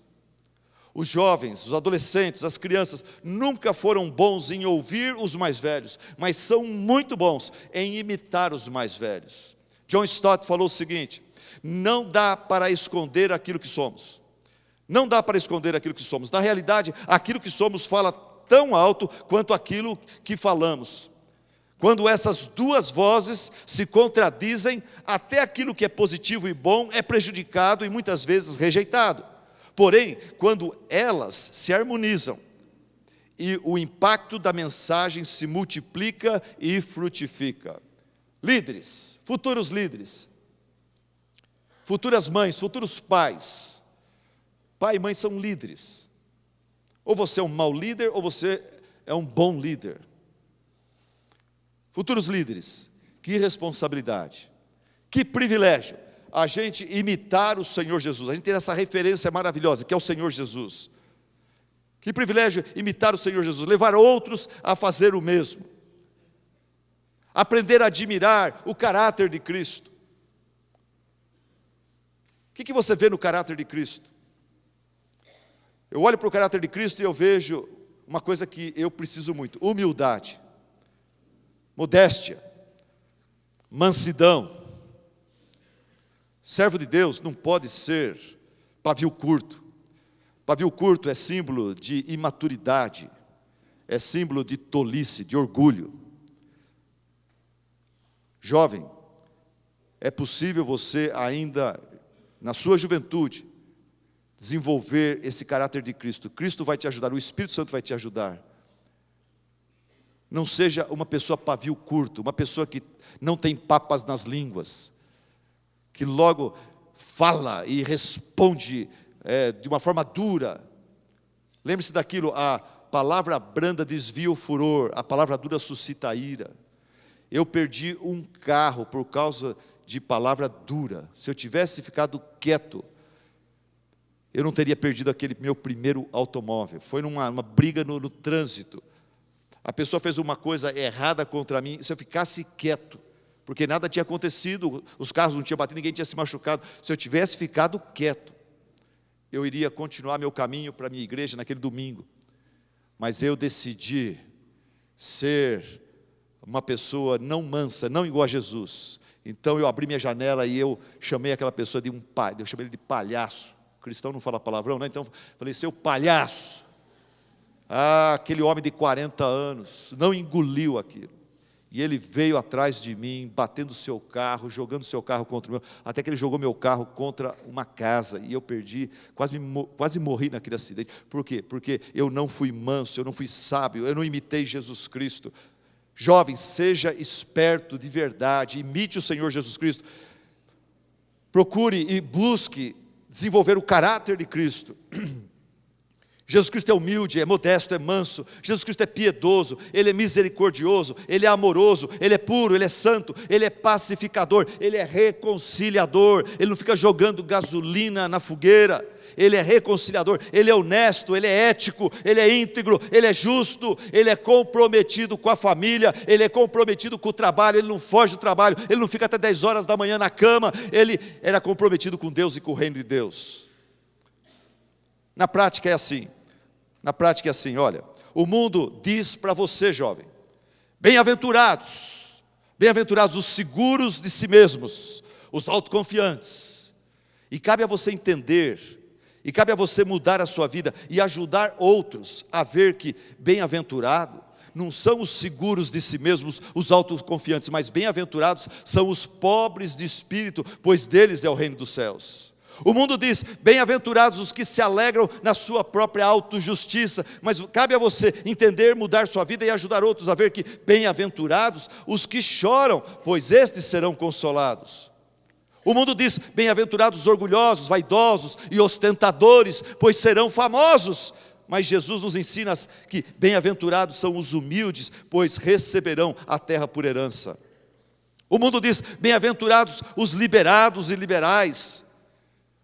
Os jovens, os adolescentes, as crianças nunca foram bons em ouvir os mais velhos, mas são muito bons em imitar os mais velhos. John Stott falou o seguinte: não dá para esconder aquilo que somos. Não dá para esconder aquilo que somos. Na realidade, aquilo que somos fala tão alto quanto aquilo que falamos. Quando essas duas vozes se contradizem, até aquilo que é positivo e bom é prejudicado e muitas vezes rejeitado. Porém, quando elas se harmonizam e o impacto da mensagem se multiplica e frutifica. Líderes, futuros líderes, futuras mães, futuros pais. Pai e mãe são líderes. Ou você é um mau líder, ou você é um bom líder. Futuros líderes, que responsabilidade, que privilégio. a gente imitar o Senhor Jesus, a gente ter essa referência maravilhosa, que é o Senhor Jesus. Que privilégio imitar o Senhor Jesus, levar outros a fazer o mesmo. Aprender a admirar o caráter de Cristo. O que, que você vê no caráter de Cristo? Eu olho para o caráter de Cristo e eu vejo uma coisa que eu preciso muito: humildade, modéstia, mansidão. Servo de Deus não pode ser pavio curto. Pavio curto é símbolo de imaturidade, é símbolo de tolice, de orgulho. Jovem, é possível você ainda, na sua juventude, desenvolver esse caráter de Cristo. Cristo vai te ajudar, o Espírito Santo vai te ajudar. Não seja uma pessoa pavio curto, uma pessoa que não tem papas nas línguas, que logo fala e responde é, de uma forma dura. Lembre-se daquilo, a palavra branda desvia o furor, a palavra dura suscita a ira. Eu perdi um carro por causa de palavra dura. Se eu tivesse ficado quieto, eu não teria perdido aquele meu primeiro automóvel. Foi numa briga no, no trânsito. A pessoa fez uma coisa errada contra mim. Se eu ficasse quieto, porque nada tinha acontecido, os carros não tinham batido, ninguém tinha se machucado. Se eu tivesse ficado quieto, eu iria continuar meu caminho para a minha igreja naquele domingo. Mas eu decidi ser uma pessoa não mansa, não igual a Jesus. Então eu abri minha janela e eu chamei aquela pessoa de um pai, eu chamei ele de palhaço. Cristão não fala palavrão, né? Então falei, seu palhaço. Ah, aquele homem de 40 anos não engoliu aquilo. E ele veio atrás de mim, batendo seu carro, jogando seu carro contra o meu, até que ele jogou meu carro contra uma casa e eu perdi, quase, quase morri naquele acidente. Por quê? Porque eu não fui manso, eu não fui sábio, eu não imitei Jesus Cristo. Jovem, seja esperto de verdade, imite o Senhor Jesus Cristo. Procure e busque desenvolver o caráter de Cristo. Jesus Cristo é humilde, é modesto, é manso. Jesus Cristo é piedoso, ele é misericordioso, ele é amoroso, ele é puro, ele é santo, ele é pacificador, ele é reconciliador. Ele não fica jogando gasolina na fogueira. Ele é reconciliador, ele é honesto, ele é ético, ele é íntegro, ele é justo, ele é comprometido com a família, ele é comprometido com o trabalho, ele não foge do trabalho, ele não fica até 10 horas da manhã na cama, ele era comprometido com Deus e com o reino de Deus. Na prática é assim. Na prática é assim, olha, o mundo diz para você, jovem, bem-aventurados, bem-aventurados os seguros de si mesmos, os autoconfiantes. E cabe a você entender, e cabe a você mudar a sua vida e ajudar outros a ver que bem-aventurado não são os seguros de si mesmos, os autoconfiantes, mas bem-aventurados são os pobres de espírito, pois deles é o reino dos céus. O mundo diz: bem-aventurados os que se alegram na sua própria autojustiça, mas cabe a você entender, mudar sua vida e ajudar outros a ver que bem-aventurados os que choram, pois estes serão consolados. O mundo diz: bem-aventurados os orgulhosos, vaidosos e ostentadores, pois serão famosos. Mas Jesus nos ensina que bem-aventurados são os humildes, pois receberão a terra por herança. O mundo diz: bem-aventurados os liberados e liberais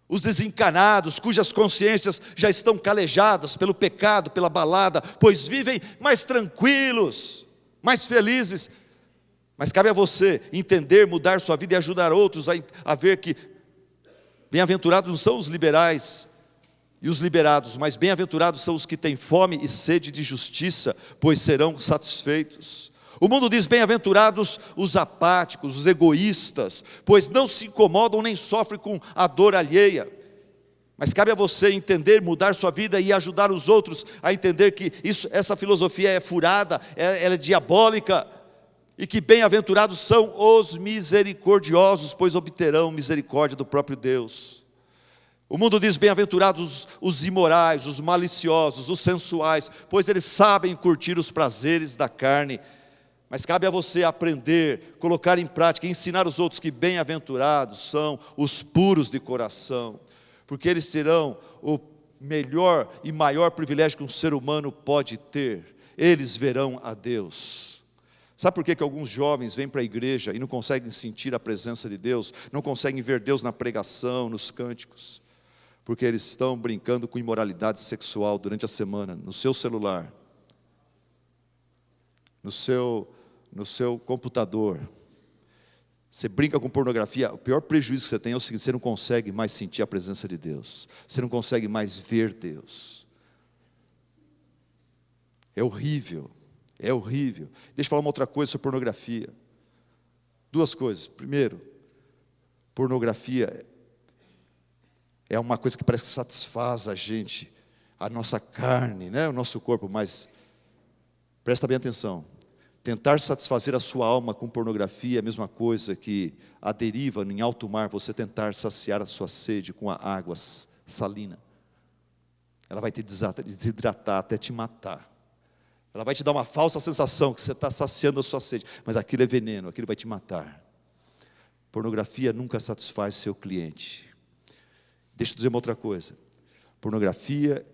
os desencanados, cujas consciências já estão calejadas pelo pecado, pela balada, pois vivem mais tranquilos, mais felizes. Mas cabe a você entender, mudar sua vida e ajudar outros a, a ver que bem-aventurados não são os liberais e os liberados, mas bem-aventurados são os que têm fome e sede de justiça, pois serão satisfeitos. O mundo diz: bem-aventurados os apáticos, os egoístas, pois não se incomodam nem sofrem com a dor alheia. Mas cabe a você entender, mudar sua vida e ajudar os outros a entender que isso, essa filosofia é furada, é, ela é diabólica, e que bem-aventurados são os misericordiosos, pois obterão misericórdia do próprio Deus. O mundo diz: bem-aventurados os imorais, os maliciosos, os sensuais, pois eles sabem curtir os prazeres da carne mas cabe a você aprender, colocar em prática, ensinar os outros que bem-aventurados são os puros de coração, porque eles terão o melhor e maior privilégio que um ser humano pode ter. Eles verão a Deus. Sabe por que, que alguns jovens vêm para a igreja e não conseguem sentir a presença de Deus, não conseguem ver Deus na pregação, nos cânticos? Porque eles estão brincando com imoralidade sexual durante a semana, no seu celular, no seu, no seu computador. Você brinca com pornografia, o pior prejuízo que você tem é o seguinte: você não consegue mais sentir a presença de Deus, você não consegue mais ver Deus. É horrível. É horrível. Deixa eu falar uma outra coisa sobre pornografia. Duas coisas. Primeiro, pornografia é uma coisa que parece que satisfaz a gente, a nossa carne, né? o nosso corpo, mas presta bem atenção. Tentar satisfazer a sua alma com pornografia é a mesma coisa que a deriva em alto mar, você tentar saciar a sua sede com a água salina. Ela vai te desidratar até te matar. Ela vai te dar uma falsa sensação que você está saciando a sua sede, mas aquilo é veneno, aquilo vai te matar. Pornografia nunca satisfaz seu cliente. Deixa eu dizer uma outra coisa. Pornografia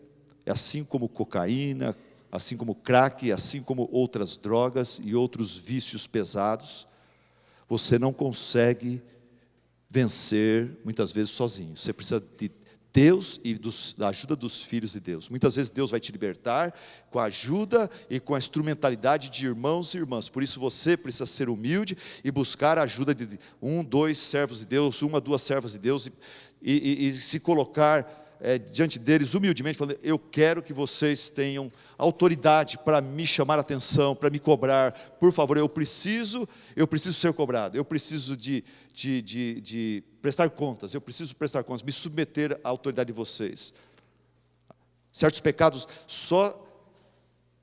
é assim como cocaína, assim como crack, assim como outras drogas e outros vícios pesados, você não consegue vencer muitas vezes sozinho. Você precisa de Deus e dos, da ajuda dos filhos de Deus. Muitas vezes Deus vai te libertar com a ajuda e com a instrumentalidade de irmãos e irmãs. Por isso você precisa ser humilde e buscar a ajuda de um, dois servos de Deus, uma, duas servas de Deus e, e, e se colocar é, diante deles humildemente, falando: Eu quero que vocês tenham autoridade para me chamar atenção, para me cobrar. Por favor, eu preciso, eu preciso ser cobrado, eu preciso de, de, de, de prestar contas, eu preciso prestar contas, me submeter à autoridade de vocês. Certos pecados só,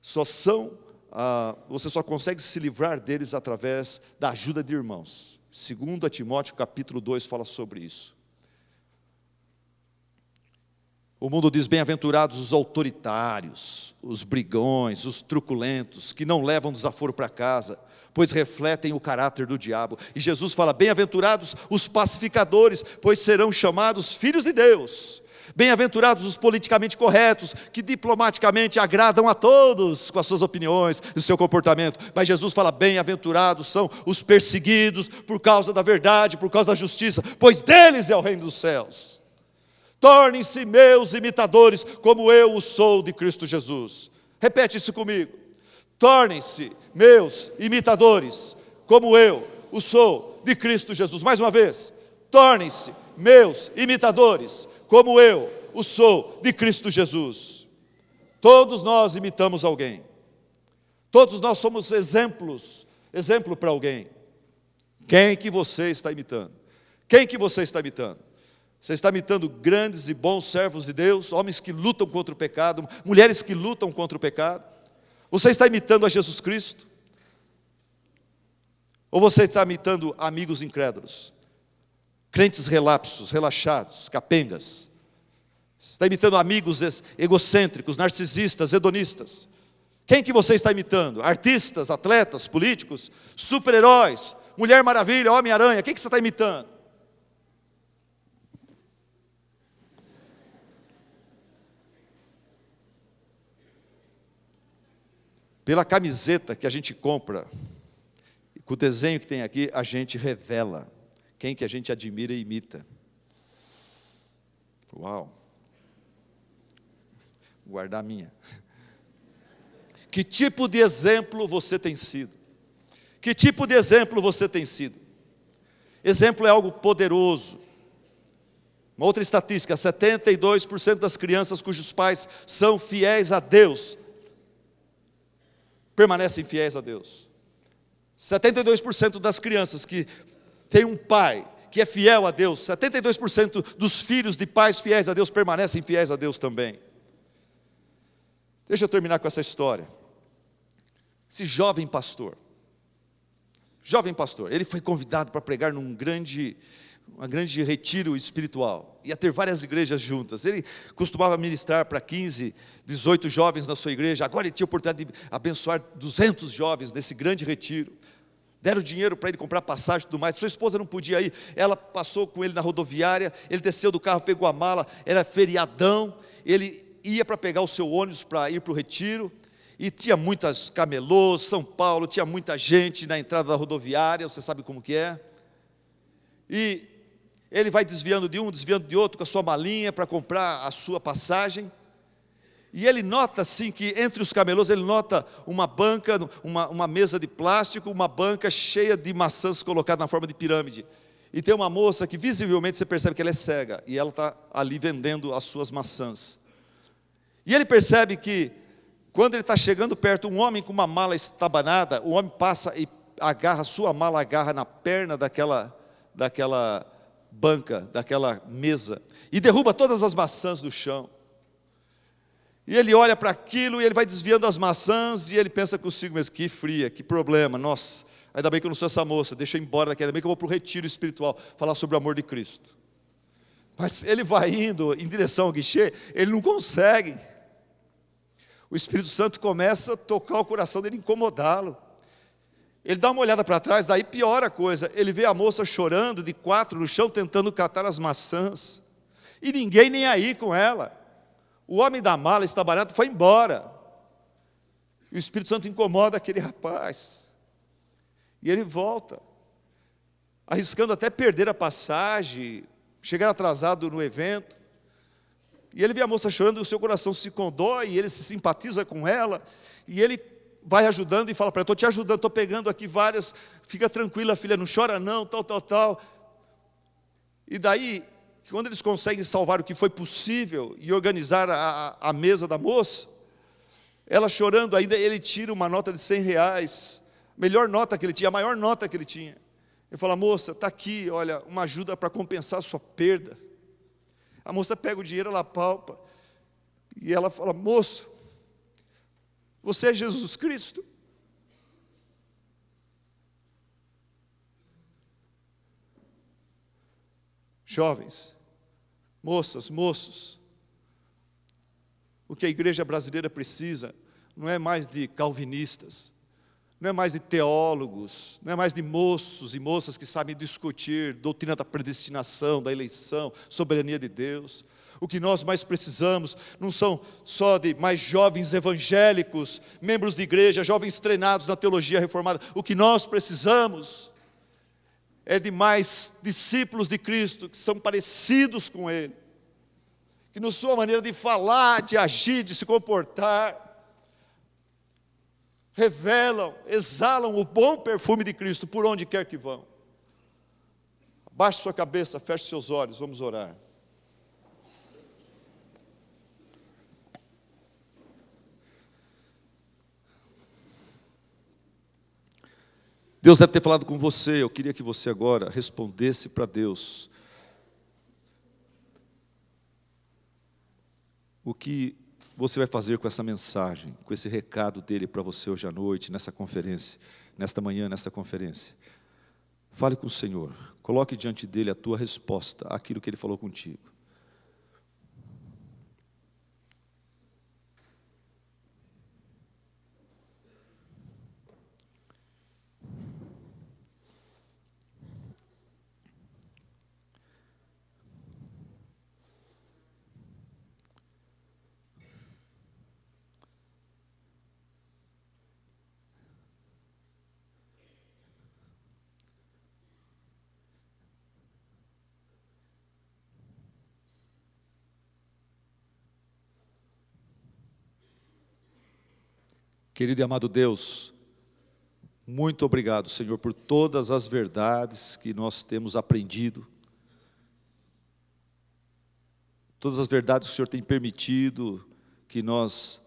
só são, ah, você só consegue se livrar deles através da ajuda de irmãos. Segundo a Timóteo capítulo 2 fala sobre isso. O mundo diz: bem-aventurados os autoritários, os brigões, os truculentos, que não levam desaforo para casa, pois refletem o caráter do diabo. E Jesus fala: bem-aventurados os pacificadores, pois serão chamados filhos de Deus. Bem-aventurados os politicamente corretos, que diplomaticamente agradam a todos com as suas opiniões e o seu comportamento. Mas Jesus fala: bem-aventurados são os perseguidos por causa da verdade, por causa da justiça, pois deles é o reino dos céus. Tornem-se meus imitadores, como eu o sou de Cristo Jesus. Repete isso comigo. Tornem-se meus imitadores, como eu o sou de Cristo Jesus. Mais uma vez. Tornem-se meus imitadores, como eu o sou de Cristo Jesus. Todos nós imitamos alguém. Todos nós somos exemplos, exemplo para alguém. Quem que você está imitando? Quem que você está imitando? Você está imitando grandes e bons servos de Deus, homens que lutam contra o pecado, mulheres que lutam contra o pecado? Você está imitando a Jesus Cristo? Ou você está imitando amigos incrédulos? Crentes relapsos, relaxados, capengas? Você está imitando amigos egocêntricos, narcisistas, hedonistas? Quem que você está imitando? Artistas, atletas, políticos, super-heróis, Mulher Maravilha, Homem-Aranha, quem que você está imitando? Pela camiseta que a gente compra, com o desenho que tem aqui, a gente revela quem que a gente admira e imita. Uau! Vou guardar a minha. Que tipo de exemplo você tem sido? Que tipo de exemplo você tem sido? Exemplo é algo poderoso. Uma outra estatística: 72% das crianças cujos pais são fiéis a Deus permanecem fiéis a Deus. 72% das crianças que têm um pai que é fiel a Deus, 72% dos filhos de pais fiéis a Deus permanecem fiéis a Deus também. Deixa eu terminar com essa história. Esse jovem pastor, jovem pastor, ele foi convidado para pregar num grande um grande retiro espiritual. Ia ter várias igrejas juntas. Ele costumava ministrar para 15, 18 jovens na sua igreja. Agora ele tinha a oportunidade de abençoar 200 jovens nesse grande retiro. Deram dinheiro para ele comprar passagem e tudo mais. Sua esposa não podia ir. Ela passou com ele na rodoviária. Ele desceu do carro, pegou a mala. Era feriadão. Ele ia para pegar o seu ônibus para ir para o retiro. e tinha muitas camelôs, São Paulo, tinha muita gente na entrada da rodoviária, você sabe como que é. E ele vai desviando de um, desviando de outro com a sua malinha para comprar a sua passagem. E ele nota assim que entre os camelôs ele nota uma banca, uma, uma mesa de plástico, uma banca cheia de maçãs colocadas na forma de pirâmide. E tem uma moça que visivelmente você percebe que ela é cega e ela está ali vendendo as suas maçãs. E ele percebe que quando ele está chegando perto, um homem com uma mala estabanada, o homem passa e agarra, sua mala agarra na perna daquela, daquela banca, daquela mesa, e derruba todas as maçãs do chão. E ele olha para aquilo e ele vai desviando as maçãs e ele pensa consigo mesmo, que fria, que problema, nossa, ainda bem que eu não sou essa moça, deixa eu ir embora daqui, ainda bem que eu vou para o retiro espiritual, falar sobre o amor de Cristo. Mas ele vai indo em direção ao guichê, ele não consegue o Espírito Santo começa a tocar o coração dele, incomodá-lo. Ele dá uma olhada para trás, daí piora a coisa. Ele vê a moça chorando de quatro no chão, tentando catar as maçãs. E ninguém nem aí com ela. O homem da mala está barato, foi embora. E o Espírito Santo incomoda aquele rapaz. E ele volta, arriscando até perder a passagem, chegar atrasado no evento. E ele vê a moça chorando e o seu coração se condói, e ele se simpatiza com ela, e ele vai ajudando e fala para ela: Estou te ajudando, estou pegando aqui várias, fica tranquila, filha, não chora não, tal, tal, tal. E daí, quando eles conseguem salvar o que foi possível e organizar a, a mesa da moça, ela chorando ainda, ele tira uma nota de 100 reais, melhor nota que ele tinha, a maior nota que ele tinha. Ele fala: Moça, está aqui, olha, uma ajuda para compensar a sua perda. A moça pega o dinheiro, ela palpa. E ela fala: Moço, você é Jesus Cristo? Jovens, moças, moços, o que a igreja brasileira precisa não é mais de calvinistas, não é mais de teólogos, não é mais de moços e moças que sabem discutir doutrina da predestinação, da eleição, soberania de Deus. O que nós mais precisamos não são só de mais jovens evangélicos, membros de igreja, jovens treinados na teologia reformada. O que nós precisamos é de mais discípulos de Cristo que são parecidos com Ele, que na sua maneira de falar, de agir, de se comportar, revelam, exalam o bom perfume de Cristo por onde quer que vão. Baixe sua cabeça, feche seus olhos, vamos orar. Deus deve ter falado com você, eu queria que você agora respondesse para Deus. O que você vai fazer com essa mensagem, com esse recado dele para você hoje à noite, nessa conferência, nesta manhã, nesta conferência? Fale com o Senhor, coloque diante dele a tua resposta àquilo que ele falou contigo. Querido e amado Deus, muito obrigado, Senhor, por todas as verdades que nós temos aprendido, todas as verdades que o Senhor tem permitido que nós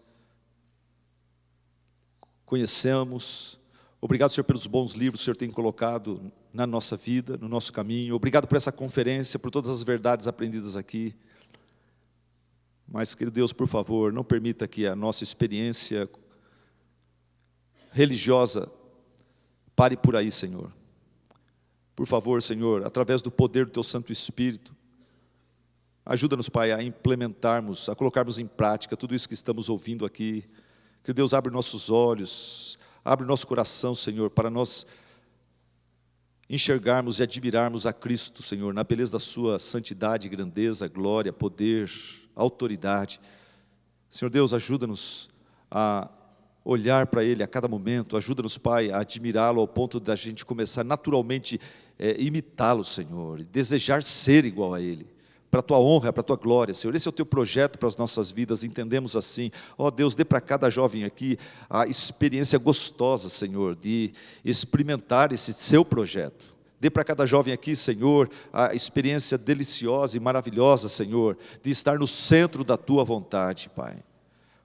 conhecemos. Obrigado, Senhor, pelos bons livros que o Senhor tem colocado na nossa vida, no nosso caminho. Obrigado por essa conferência, por todas as verdades aprendidas aqui. Mas, querido Deus, por favor, não permita que a nossa experiência religiosa pare por aí, Senhor. Por favor, Senhor, através do poder do Teu Santo Espírito, ajuda-nos, Pai, a implementarmos, a colocarmos em prática tudo isso que estamos ouvindo aqui. Que Deus abra nossos olhos, abre nosso coração, Senhor, para nós enxergarmos e admirarmos a Cristo, Senhor, na beleza da Sua santidade, grandeza, glória, poder, autoridade. Senhor Deus, ajuda-nos a olhar para Ele a cada momento. Ajuda-nos, Pai, a admirá-lo ao ponto da gente começar naturalmente é, imitá-lo, Senhor, e desejar ser igual a Ele. Para a tua honra, para a tua glória, Senhor. Esse é o teu projeto para as nossas vidas, entendemos assim. Ó oh, Deus, dê para cada jovem aqui a experiência gostosa, Senhor, de experimentar esse seu projeto. Dê para cada jovem aqui, Senhor, a experiência deliciosa e maravilhosa, Senhor, de estar no centro da tua vontade, Pai.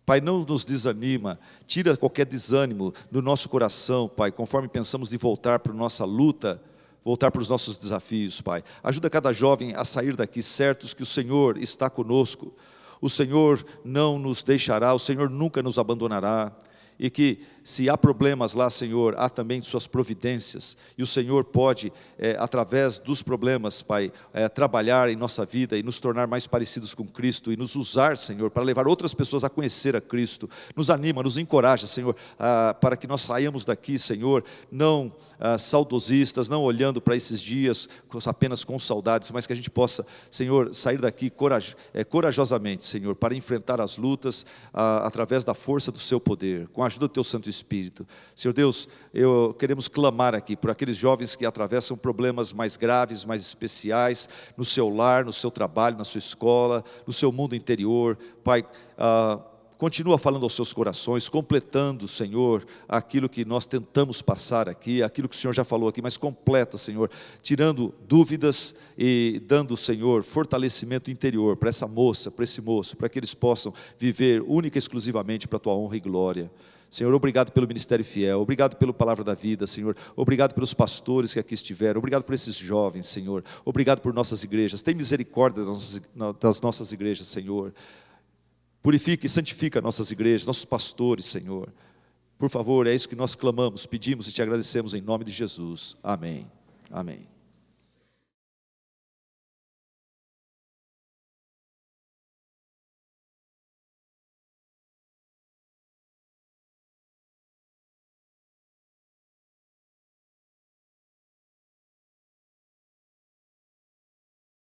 Pai, não nos desanima, tira qualquer desânimo do nosso coração, Pai, conforme pensamos de voltar para a nossa luta, voltar para os nossos desafios, Pai. Ajuda cada jovem a sair daqui certos que o Senhor está conosco, o Senhor não nos deixará, o Senhor nunca nos abandonará e que se há problemas lá, Senhor, há também suas providências, e o Senhor pode, é, através dos problemas, Pai, é, trabalhar em nossa vida e nos tornar mais parecidos com Cristo e nos usar, Senhor, para levar outras pessoas a conhecer a Cristo. Nos anima, nos encoraja, Senhor, ah, para que nós saímos daqui, Senhor, não ah, saudosistas, não olhando para esses dias apenas com saudades, mas que a gente possa, Senhor, sair daqui coraj é, corajosamente, Senhor, para enfrentar as lutas ah, através da força do Seu poder, com a ajuda do Teu Santo Espírito. Senhor Deus, eu queremos clamar aqui por aqueles jovens que atravessam problemas mais graves, mais especiais, no seu lar, no seu trabalho, na sua escola, no seu mundo interior. Pai, ah, continua falando aos seus corações, completando, Senhor, aquilo que nós tentamos passar aqui, aquilo que o Senhor já falou aqui, mas completa, Senhor, tirando dúvidas e dando, Senhor, fortalecimento interior para essa moça, para esse moço, para que eles possam viver única e exclusivamente para a tua honra e glória. Senhor, obrigado pelo ministério fiel, obrigado pela palavra da vida, Senhor, obrigado pelos pastores que aqui estiveram, obrigado por esses jovens, Senhor, obrigado por nossas igrejas, tem misericórdia das nossas, igrejas, Senhor, purifica e santifica nossas igrejas, nossos pastores, Senhor, por favor, é isso que nós clamamos, pedimos e te agradecemos em nome de Jesus, amém, amém.